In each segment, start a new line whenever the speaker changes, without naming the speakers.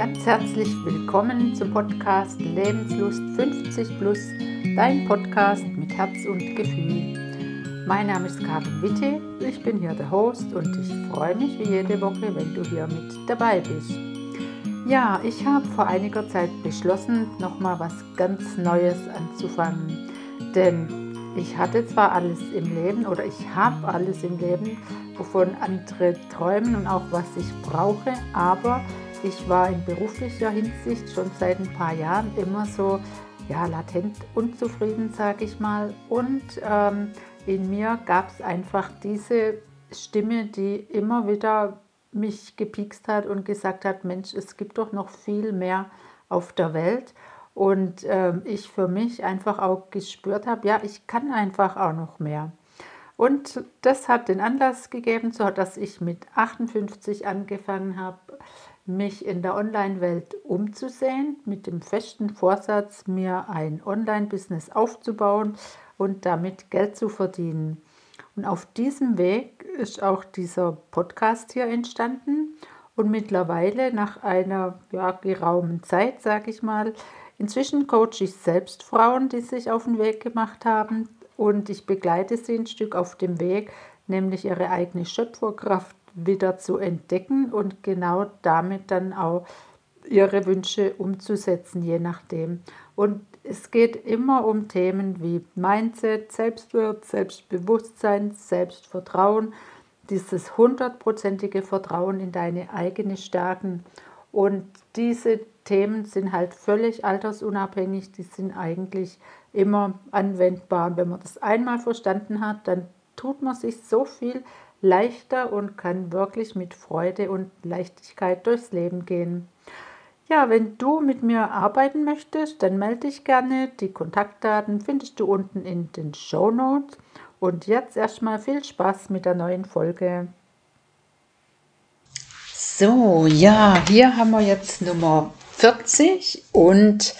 Ganz herzlich willkommen zum Podcast Lebenslust 50 Plus, dein Podcast mit Herz und Gefühl. Mein Name ist Karin Witte, ich bin hier der Host und ich freue mich wie jede Woche, wenn du hier mit dabei bist. Ja, ich habe vor einiger Zeit beschlossen, nochmal was ganz Neues anzufangen. Denn ich hatte zwar alles im Leben oder ich habe alles im Leben, wovon andere träumen und auch was ich brauche, aber ich war in beruflicher Hinsicht schon seit ein paar Jahren immer so ja, latent unzufrieden, sage ich mal. Und ähm, in mir gab es einfach diese Stimme, die immer wieder mich gepikst hat und gesagt hat, Mensch, es gibt doch noch viel mehr auf der Welt. Und äh, ich für mich einfach auch gespürt habe, ja, ich kann einfach auch noch mehr. Und das hat den Anlass gegeben, so dass ich mit 58 angefangen habe, mich in der Online-Welt umzusehen, mit dem festen Vorsatz, mir ein Online-Business aufzubauen und damit Geld zu verdienen. Und auf diesem Weg ist auch dieser Podcast hier entstanden. Und mittlerweile, nach einer ja, geraumen Zeit, sage ich mal, inzwischen coache ich selbst Frauen, die sich auf den Weg gemacht haben. Und ich begleite sie ein Stück auf dem Weg, nämlich ihre eigene Schöpferkraft wieder zu entdecken und genau damit dann auch ihre Wünsche umzusetzen, je nachdem. Und es geht immer um Themen wie Mindset, Selbstwert, Selbstbewusstsein, Selbstvertrauen, dieses hundertprozentige Vertrauen in deine eigene Stärken. Und diese Themen sind halt völlig altersunabhängig, die sind eigentlich immer anwendbar. Und wenn man das einmal verstanden hat, dann tut man sich so viel leichter und kann wirklich mit Freude und Leichtigkeit durchs Leben gehen. Ja, wenn du mit mir arbeiten möchtest, dann melde dich gerne. Die Kontaktdaten findest du unten in den Show Notes. Und jetzt erstmal viel Spaß mit der neuen Folge. So, ja, hier haben wir jetzt Nummer 40 und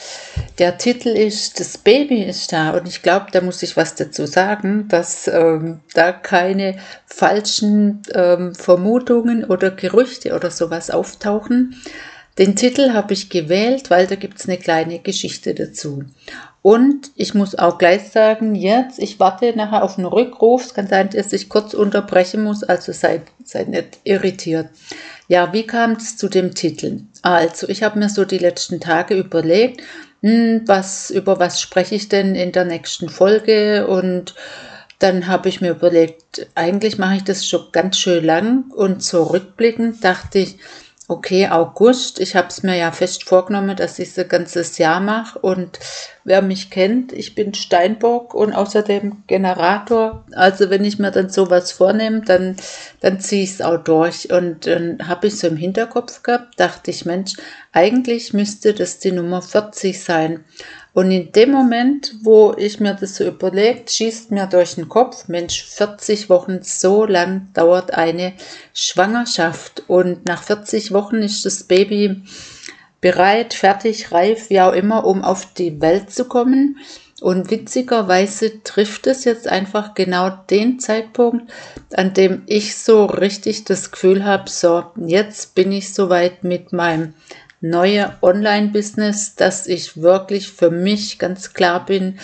der Titel ist Das Baby ist da und ich glaube, da muss ich was dazu sagen, dass ähm, da keine falschen ähm, Vermutungen oder Gerüchte oder sowas auftauchen. Den Titel habe ich gewählt, weil da gibt es eine kleine Geschichte dazu. Und ich muss auch gleich sagen, jetzt, ich warte nachher auf einen Rückruf. Es kann sein, dass ich kurz unterbrechen muss, also seid, seid nicht irritiert. Ja, wie kam es zu dem Titel? Also, ich habe mir so die letzten Tage überlegt, hm, was, über was spreche ich denn in der nächsten Folge und dann habe ich mir überlegt, eigentlich mache ich das schon ganz schön lang und zurückblickend dachte ich, okay, August, ich habe es mir ja fest vorgenommen, dass ich ein ganzes Jahr mache und wer mich kennt, ich bin Steinbock und außerdem Generator. Also wenn ich mir dann sowas vornehme, dann, dann ziehe ich es auch durch. Und dann habe ich so im Hinterkopf gehabt, dachte ich, Mensch, eigentlich müsste das die Nummer 40 sein. Und in dem Moment, wo ich mir das so überlegt, schießt mir durch den Kopf, Mensch, 40 Wochen, so lang dauert eine Schwangerschaft. Und nach 40 Wochen ist das Baby bereit, fertig, reif, wie auch immer, um auf die Welt zu kommen. Und witzigerweise trifft es jetzt einfach genau den Zeitpunkt, an dem ich so richtig das Gefühl habe, so, jetzt bin ich soweit mit meinem neue Online-Business, dass ich wirklich für mich ganz klar bin,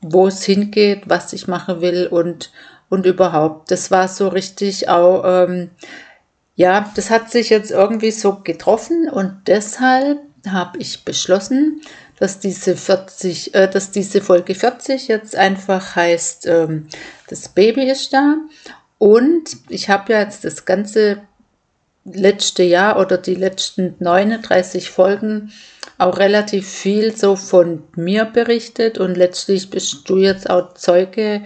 wo es hingeht, was ich machen will und, und überhaupt. Das war so richtig auch, ähm, ja, das hat sich jetzt irgendwie so getroffen und deshalb habe ich beschlossen, dass diese 40, äh, dass diese Folge 40 jetzt einfach heißt, ähm, das Baby ist da. Und ich habe ja jetzt das ganze letzte Jahr oder die letzten 39 Folgen auch relativ viel so von mir berichtet und letztlich bist du jetzt auch Zeuge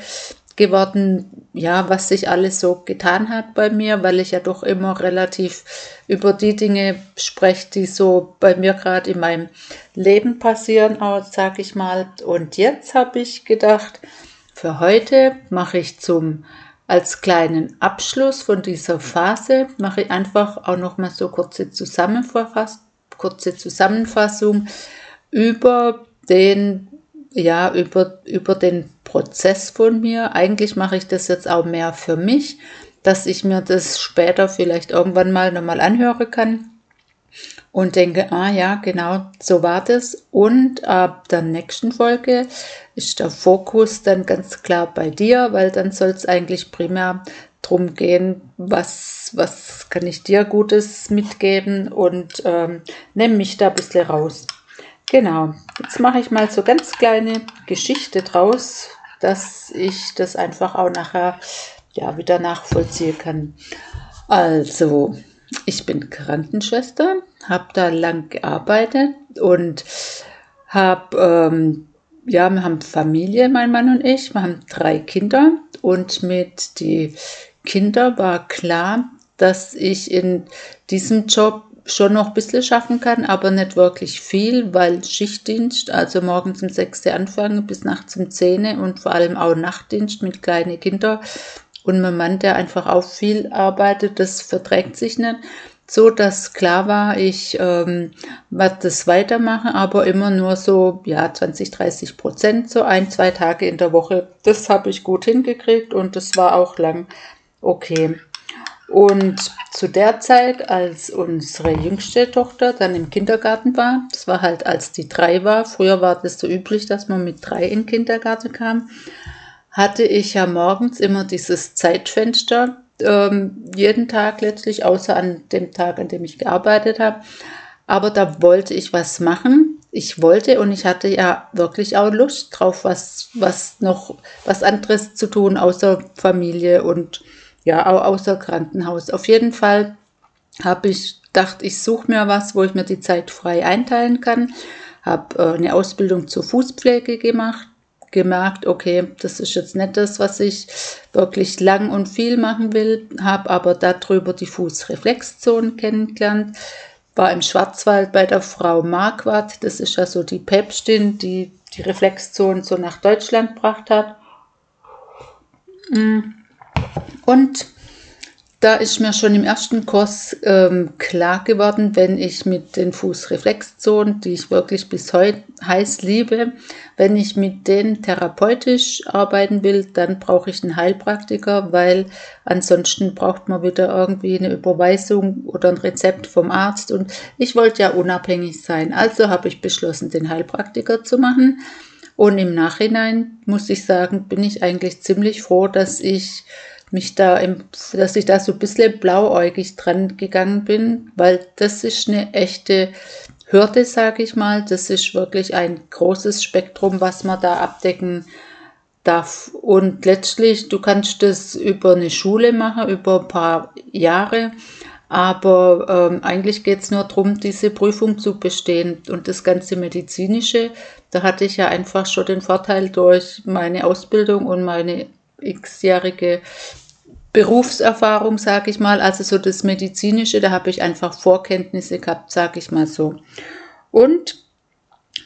geworden, ja, was sich alles so getan hat bei mir, weil ich ja doch immer relativ über die Dinge spreche, die so bei mir gerade in meinem Leben passieren, sage ich mal. Und jetzt habe ich gedacht, für heute mache ich zum als kleinen Abschluss von dieser Phase mache ich einfach auch noch mal so kurze, Zusammenfass kurze Zusammenfassung über den ja, über, über den Prozess von mir. Eigentlich mache ich das jetzt auch mehr für mich, dass ich mir das später vielleicht irgendwann mal nochmal anhören kann und denke, ah ja, genau, so war das. Und ab der nächsten Folge ist der Fokus dann ganz klar bei dir, weil dann soll es eigentlich primär darum gehen, was, was kann ich dir Gutes mitgeben und ähm, nehme mich da ein bisschen raus. Genau, jetzt mache ich mal so ganz kleine Geschichte draus, dass ich das einfach auch nachher ja wieder nachvollziehen kann. Also, ich bin Krankenschwester, habe da lang gearbeitet und habe, ähm, ja, wir haben Familie, mein Mann und ich, wir haben drei Kinder und mit die Kinder war klar, dass ich in diesem Job schon noch ein bisschen schaffen kann, aber nicht wirklich viel, weil Schichtdienst, also morgens um 6 Uhr anfangen bis nachts um 10 Uhr und vor allem auch Nachtdienst mit kleinen Kindern und mein Mann, der einfach auch viel arbeitet, das verträgt sich nicht. So dass klar war, ich ähm, werde das weitermachen, aber immer nur so, ja, 20, 30 Prozent, so ein, zwei Tage in der Woche. Das habe ich gut hingekriegt und das war auch lang okay. Und zu der Zeit, als unsere jüngste Tochter dann im Kindergarten war, das war halt als die drei war, früher war das so üblich, dass man mit drei in den Kindergarten kam, hatte ich ja morgens immer dieses Zeitfenster, ähm, jeden Tag letztlich, außer an dem Tag, an dem ich gearbeitet habe. Aber da wollte ich was machen. Ich wollte und ich hatte ja wirklich auch Lust drauf, was, was noch, was anderes zu tun, außer Familie und ja, auch außer Krankenhaus. Auf jeden Fall habe ich gedacht, ich suche mir was, wo ich mir die Zeit frei einteilen kann. Habe äh, eine Ausbildung zur Fußpflege gemacht, gemerkt, okay, das ist jetzt nicht das, was ich wirklich lang und viel machen will, habe aber darüber die Fußreflexzone kennengelernt, war im Schwarzwald bei der Frau Marquardt, das ist ja so die Päpstin, die die Reflexzone so nach Deutschland gebracht hat. Mm. Und da ist mir schon im ersten Kurs ähm, klar geworden, wenn ich mit den Fußreflexzonen, die ich wirklich bis heute heiß liebe, wenn ich mit denen therapeutisch arbeiten will, dann brauche ich einen Heilpraktiker, weil ansonsten braucht man wieder irgendwie eine Überweisung oder ein Rezept vom Arzt. Und ich wollte ja unabhängig sein. Also habe ich beschlossen, den Heilpraktiker zu machen. Und im Nachhinein muss ich sagen, bin ich eigentlich ziemlich froh, dass ich mich da, dass ich da so ein bisschen blauäugig dran gegangen bin, weil das ist eine echte Hürde, sage ich mal. Das ist wirklich ein großes Spektrum, was man da abdecken darf. Und letztlich, du kannst das über eine Schule machen, über ein paar Jahre. Aber ähm, eigentlich geht es nur darum, diese Prüfung zu bestehen. Und das ganze Medizinische, da hatte ich ja einfach schon den Vorteil durch meine Ausbildung und meine x-jährige Berufserfahrung, sage ich mal, also so das Medizinische, da habe ich einfach Vorkenntnisse gehabt, sage ich mal so. Und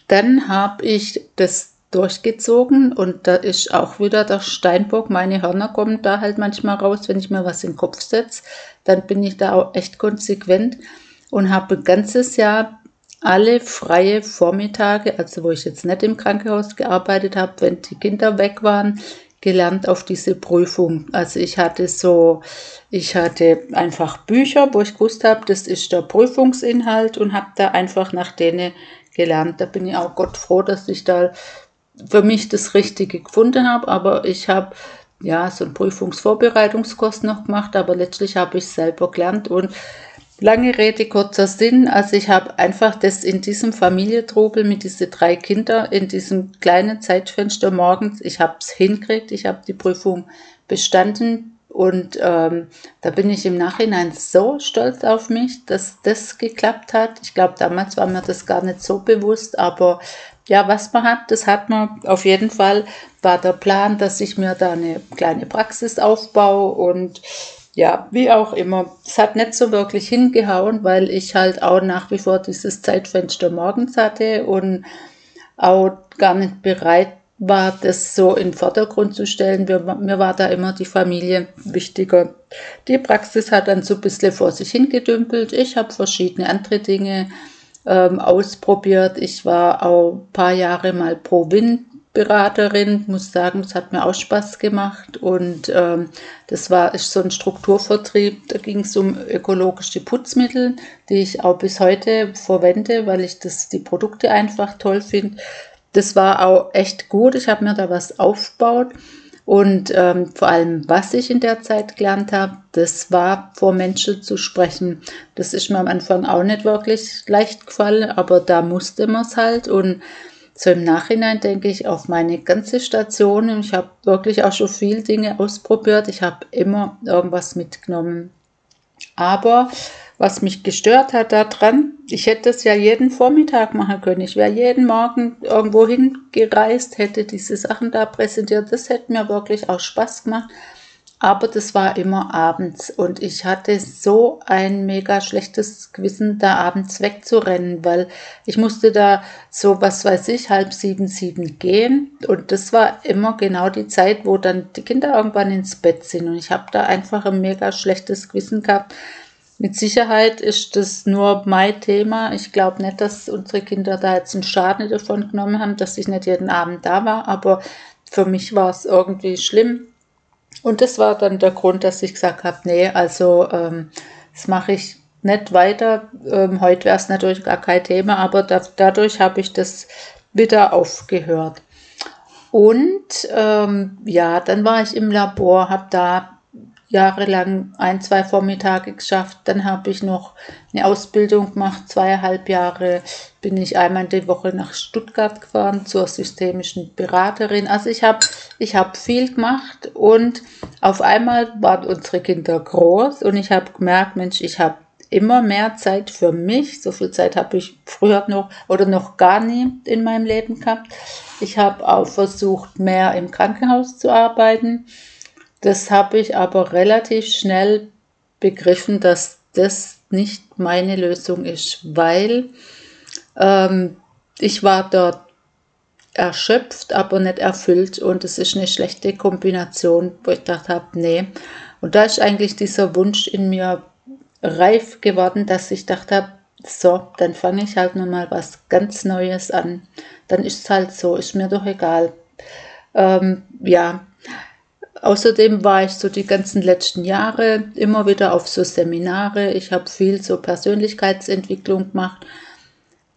dann habe ich das durchgezogen und da ist auch wieder der Steinbock, meine Hörner kommen da halt manchmal raus, wenn ich mir was in den Kopf setze, dann bin ich da auch echt konsequent und habe ein ganzes Jahr alle freie Vormittage, also wo ich jetzt nicht im Krankenhaus gearbeitet habe, wenn die Kinder weg waren, gelernt auf diese Prüfung. Also ich hatte so, ich hatte einfach Bücher, wo ich gewusst habe, das ist der Prüfungsinhalt und habe da einfach nach denen gelernt. Da bin ich auch Gott froh, dass ich da für mich das Richtige gefunden habe. Aber ich habe ja so einen Prüfungsvorbereitungskurs noch gemacht, aber letztlich habe ich selber gelernt und Lange Rede, kurzer Sinn. Also ich habe einfach das in diesem Familientrubel mit diesen drei Kindern in diesem kleinen Zeitfenster morgens, ich habe es hinkriegt, ich habe die Prüfung bestanden und ähm, da bin ich im Nachhinein so stolz auf mich, dass das geklappt hat. Ich glaube, damals war mir das gar nicht so bewusst, aber ja, was man hat, das hat man auf jeden Fall. War der Plan, dass ich mir da eine kleine Praxis aufbaue und ja, wie auch immer. Es hat nicht so wirklich hingehauen, weil ich halt auch nach wie vor dieses Zeitfenster morgens hatte und auch gar nicht bereit war das so in den Vordergrund zu stellen. Mir, mir war da immer die Familie wichtiger. Die Praxis hat dann so ein bisschen vor sich hingedümpelt. Ich habe verschiedene andere Dinge ähm, ausprobiert. Ich war auch ein paar Jahre mal pro Win Beraterin, muss sagen, es hat mir auch Spaß gemacht. Und ähm, das war ist so ein Strukturvertrieb, da ging es um ökologische Putzmittel, die ich auch bis heute verwende, weil ich das, die Produkte einfach toll finde. Das war auch echt gut, ich habe mir da was aufgebaut. Und ähm, vor allem, was ich in der Zeit gelernt habe, das war vor Menschen zu sprechen. Das ist mir am Anfang auch nicht wirklich leicht gefallen, aber da musste man es halt. Und so im Nachhinein denke ich auf meine ganze Station. Ich habe wirklich auch schon viel Dinge ausprobiert. Ich habe immer irgendwas mitgenommen. Aber was mich gestört hat daran, ich hätte es ja jeden Vormittag machen können. Ich wäre jeden Morgen irgendwo hingereist, hätte diese Sachen da präsentiert. Das hätte mir wirklich auch Spaß gemacht aber das war immer abends und ich hatte so ein mega schlechtes Gewissen, da abends wegzurennen, weil ich musste da so, was weiß ich, halb sieben, sieben gehen und das war immer genau die Zeit, wo dann die Kinder irgendwann ins Bett sind und ich habe da einfach ein mega schlechtes Gewissen gehabt. Mit Sicherheit ist das nur mein Thema. Ich glaube nicht, dass unsere Kinder da jetzt einen Schaden davon genommen haben, dass ich nicht jeden Abend da war, aber für mich war es irgendwie schlimm und das war dann der Grund, dass ich gesagt habe, nee, also ähm, das mache ich nicht weiter. Ähm, heute wäre es natürlich gar kein Thema, aber da, dadurch habe ich das wieder aufgehört. Und ähm, ja, dann war ich im Labor, habe da jahrelang ein, zwei Vormittage geschafft. Dann habe ich noch eine Ausbildung gemacht, zweieinhalb Jahre bin ich einmal in der Woche nach Stuttgart gefahren zur systemischen Beraterin. Also ich habe ich hab viel gemacht und auf einmal waren unsere Kinder groß und ich habe gemerkt, Mensch, ich habe immer mehr Zeit für mich. So viel Zeit habe ich früher noch oder noch gar nie in meinem Leben gehabt. Ich habe auch versucht, mehr im Krankenhaus zu arbeiten das habe ich aber relativ schnell begriffen, dass das nicht meine Lösung ist, weil ähm, ich war dort erschöpft, aber nicht erfüllt und es ist eine schlechte Kombination, wo ich gedacht habe, nee. Und da ist eigentlich dieser Wunsch in mir reif geworden, dass ich dachte habe, so, dann fange ich halt nochmal was ganz Neues an. Dann ist es halt so, ist mir doch egal. Ähm, ja, Außerdem war ich so die ganzen letzten Jahre immer wieder auf so Seminare. Ich habe viel so Persönlichkeitsentwicklung gemacht.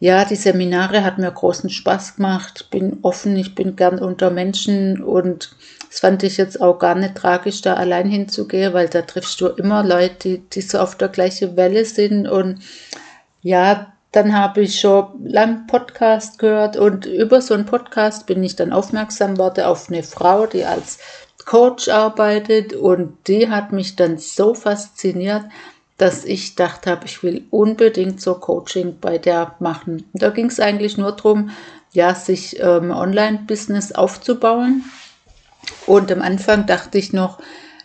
Ja, die Seminare hat mir großen Spaß gemacht. Bin offen, ich bin gern unter Menschen und das fand ich jetzt auch gar nicht tragisch, da allein hinzugehen, weil da triffst du immer Leute, die, die so auf der gleichen Welle sind und ja, dann habe ich schon lang Podcast gehört und über so einen Podcast bin ich dann aufmerksam worden auf eine Frau, die als Coach arbeitet und die hat mich dann so fasziniert, dass ich dachte habe, ich will unbedingt so Coaching bei der machen. Da ging es eigentlich nur darum, ja, sich ähm, Online-Business aufzubauen. Und am Anfang dachte ich noch,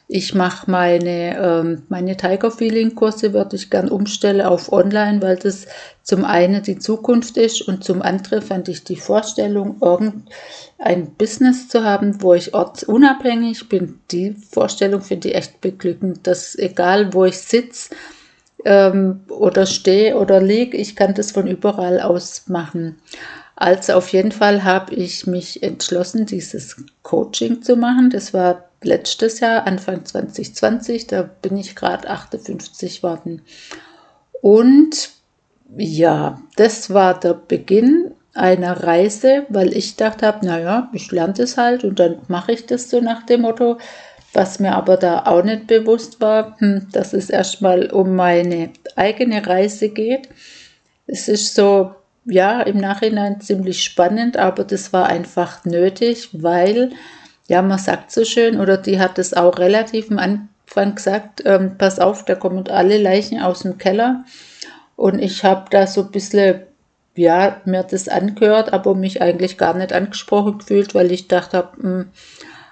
ich mache meine, ähm, meine Tiger Feeling Kurse, würde ich gern umstellen auf Online, weil das zum einen die Zukunft ist und zum anderen fand ich die Vorstellung, irgendein Business zu haben, wo ich ortsunabhängig bin. Die Vorstellung finde ich echt beglückend, dass egal wo ich sitze ähm, oder stehe oder liege, ich kann das von überall aus machen. Also auf jeden Fall habe ich mich entschlossen, dieses Coaching zu machen. Das war letztes Jahr, Anfang 2020, da bin ich gerade 58 worden. Und ja, das war der Beginn einer Reise, weil ich dachte habe, naja, ich lerne das halt und dann mache ich das so nach dem Motto. Was mir aber da auch nicht bewusst war, hm, dass es erstmal um meine eigene Reise geht. Es ist so, ja, im Nachhinein ziemlich spannend, aber das war einfach nötig, weil ja, man sagt so schön, oder die hat es auch relativ am Anfang gesagt, ähm, pass auf, da kommen alle Leichen aus dem Keller. Und ich habe da so ein bisschen, ja, mir das angehört, aber mich eigentlich gar nicht angesprochen gefühlt, weil ich dachte, hab, hm,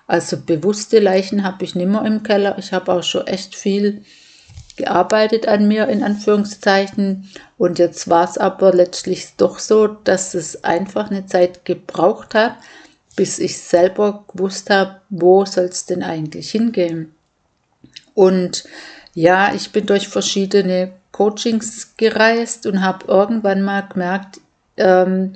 also bewusste Leichen habe ich nimmer im Keller. Ich habe auch schon echt viel gearbeitet an mir, in Anführungszeichen. Und jetzt war es aber letztlich doch so, dass es einfach eine Zeit gebraucht hat, bis ich selber gewusst habe, wo soll es denn eigentlich hingehen. Und ja, ich bin durch verschiedene Coachings gereist und habe irgendwann mal gemerkt, ähm,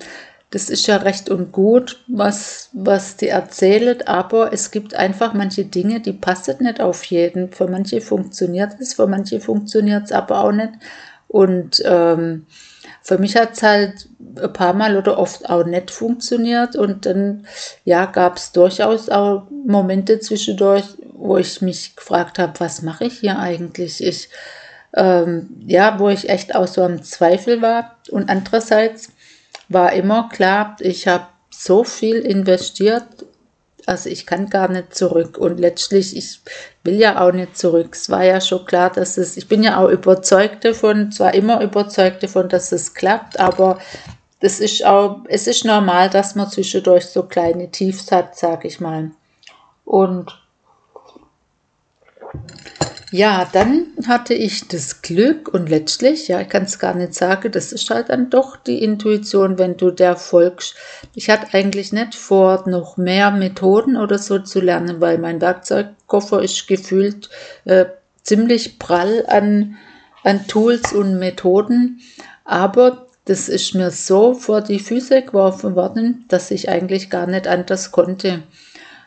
das ist ja recht und gut, was, was die erzählt, aber es gibt einfach manche Dinge, die passen nicht auf jeden. Für manche funktioniert es, für manche funktioniert es aber auch nicht. Und ähm, für mich hat es halt ein paar Mal oder oft auch nicht funktioniert. Und dann ja, gab es durchaus auch Momente zwischendurch, wo ich mich gefragt habe, was mache ich hier eigentlich? Ich, ähm, ja, wo ich echt auch so am Zweifel war. Und andererseits war immer klar, ich habe so viel investiert, also ich kann gar nicht zurück und letztlich, ich will ja auch nicht zurück. Es war ja schon klar, dass es, ich bin ja auch überzeugt davon, zwar immer überzeugt davon, dass es klappt, aber das ist auch, es ist normal, dass man zwischendurch so kleine Tiefs hat, sag ich mal. Und ja, dann hatte ich das Glück und letztlich, ja, ich kann es gar nicht sagen, das ist halt dann doch die Intuition, wenn du der folgst. Ich hatte eigentlich nicht vor, noch mehr Methoden oder so zu lernen, weil mein Werkzeugkoffer ist gefühlt äh, ziemlich prall an, an Tools und Methoden. Aber das ist mir so vor die Füße geworfen worden, dass ich eigentlich gar nicht anders konnte.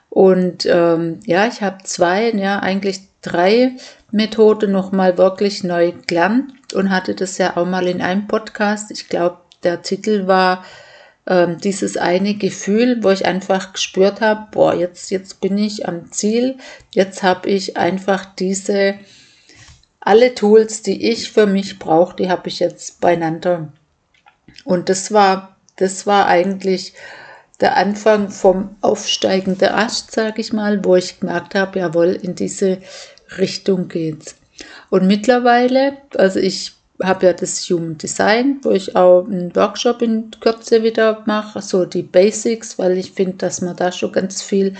Und ähm, ja, ich habe zwei, ja, eigentlich drei Methode nochmal wirklich neu gelernt und hatte das ja auch mal in einem Podcast. Ich glaube, der Titel war ähm, dieses eine Gefühl, wo ich einfach gespürt habe, boah, jetzt, jetzt bin ich am Ziel, jetzt habe ich einfach diese, alle Tools, die ich für mich brauche, die habe ich jetzt beieinander. Und das war, das war eigentlich der Anfang vom Aufsteigen der Ast, sage ich mal, wo ich gemerkt habe, jawohl, in diese Richtung geht. Und mittlerweile, also ich habe ja das Human Design, wo ich auch einen Workshop in Kürze wieder mache, so die Basics, weil ich finde, dass man da schon ganz viel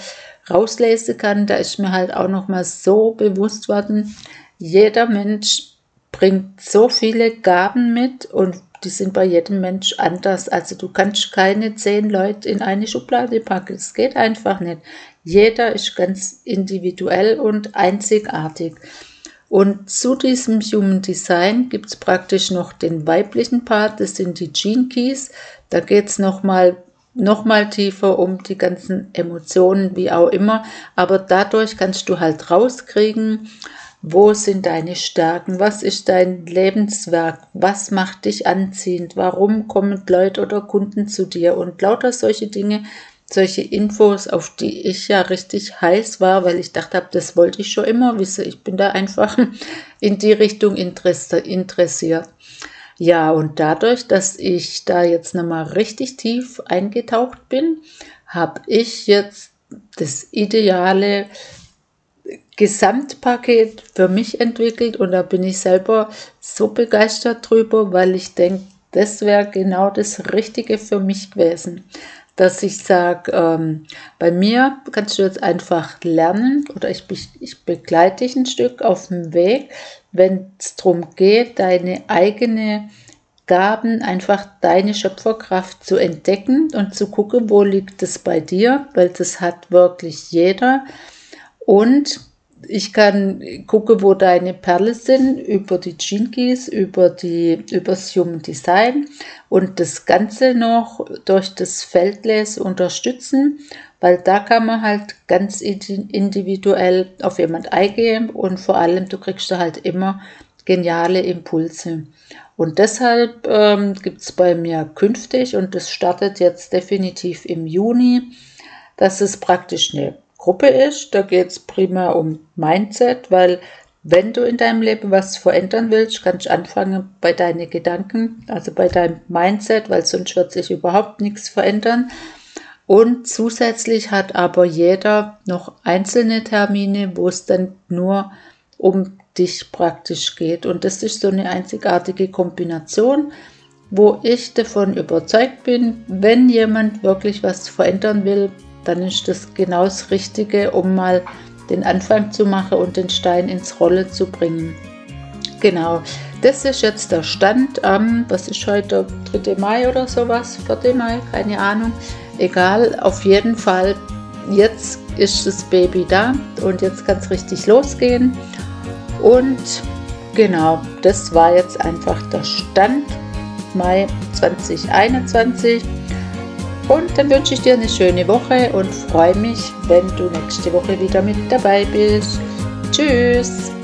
rauslesen kann. Da ist mir halt auch noch mal so bewusst worden, jeder Mensch bringt so viele Gaben mit und die sind bei jedem Mensch anders. Also du kannst keine zehn Leute in eine Schublade packen. Es geht einfach nicht. Jeder ist ganz individuell und einzigartig. Und zu diesem Human Design gibt es praktisch noch den weiblichen Part, das sind die Gene Keys. Da geht es nochmal noch mal tiefer um die ganzen Emotionen, wie auch immer. Aber dadurch kannst du halt rauskriegen, wo sind deine Stärken? Was ist dein Lebenswerk? Was macht dich anziehend? Warum kommen Leute oder Kunden zu dir? Und lauter solche Dinge, solche Infos, auf die ich ja richtig heiß war, weil ich dachte habe, das wollte ich schon immer wissen. Ich bin da einfach in die Richtung interessiert. Ja, und dadurch, dass ich da jetzt nochmal richtig tief eingetaucht bin, habe ich jetzt das ideale Gesamtpaket für mich entwickelt und da bin ich selber so begeistert drüber, weil ich denke, das wäre genau das Richtige für mich gewesen. Dass ich sage, ähm, bei mir kannst du jetzt einfach lernen oder ich, ich begleite dich ein Stück auf dem Weg, wenn es darum geht, deine eigene Gaben, einfach deine Schöpferkraft zu entdecken und zu gucken, wo liegt es bei dir, weil das hat wirklich jeder. Und ich kann gucken, wo deine Perle sind, über die Jinkies, über die, übers Human Design und das Ganze noch durch das Feldless unterstützen, weil da kann man halt ganz individuell auf jemand eingehen und vor allem, du kriegst da halt immer geniale Impulse. Und deshalb ähm, gibt es bei mir künftig, und das startet jetzt definitiv im Juni, dass es praktisch eine Gruppe ist. Da geht es primär um Mindset, weil wenn du in deinem Leben was verändern willst, kannst du anfangen bei deinen Gedanken, also bei deinem Mindset, weil sonst wird sich überhaupt nichts verändern. Und zusätzlich hat aber jeder noch einzelne Termine, wo es dann nur um dich praktisch geht. Und das ist so eine einzigartige Kombination, wo ich davon überzeugt bin, wenn jemand wirklich was verändern will, dann ist das genau das Richtige, um mal den Anfang zu machen und den Stein ins Rolle zu bringen. Genau, das ist jetzt der Stand am, was ist heute, 3. Mai oder sowas, 4. Mai, keine Ahnung. egal, auf jeden Fall, jetzt ist das Baby da und jetzt kann es richtig losgehen. Und genau, das war jetzt einfach der Stand Mai 2021. Und dann wünsche ich dir eine schöne Woche und freue mich, wenn du nächste Woche wieder mit dabei bist. Tschüss!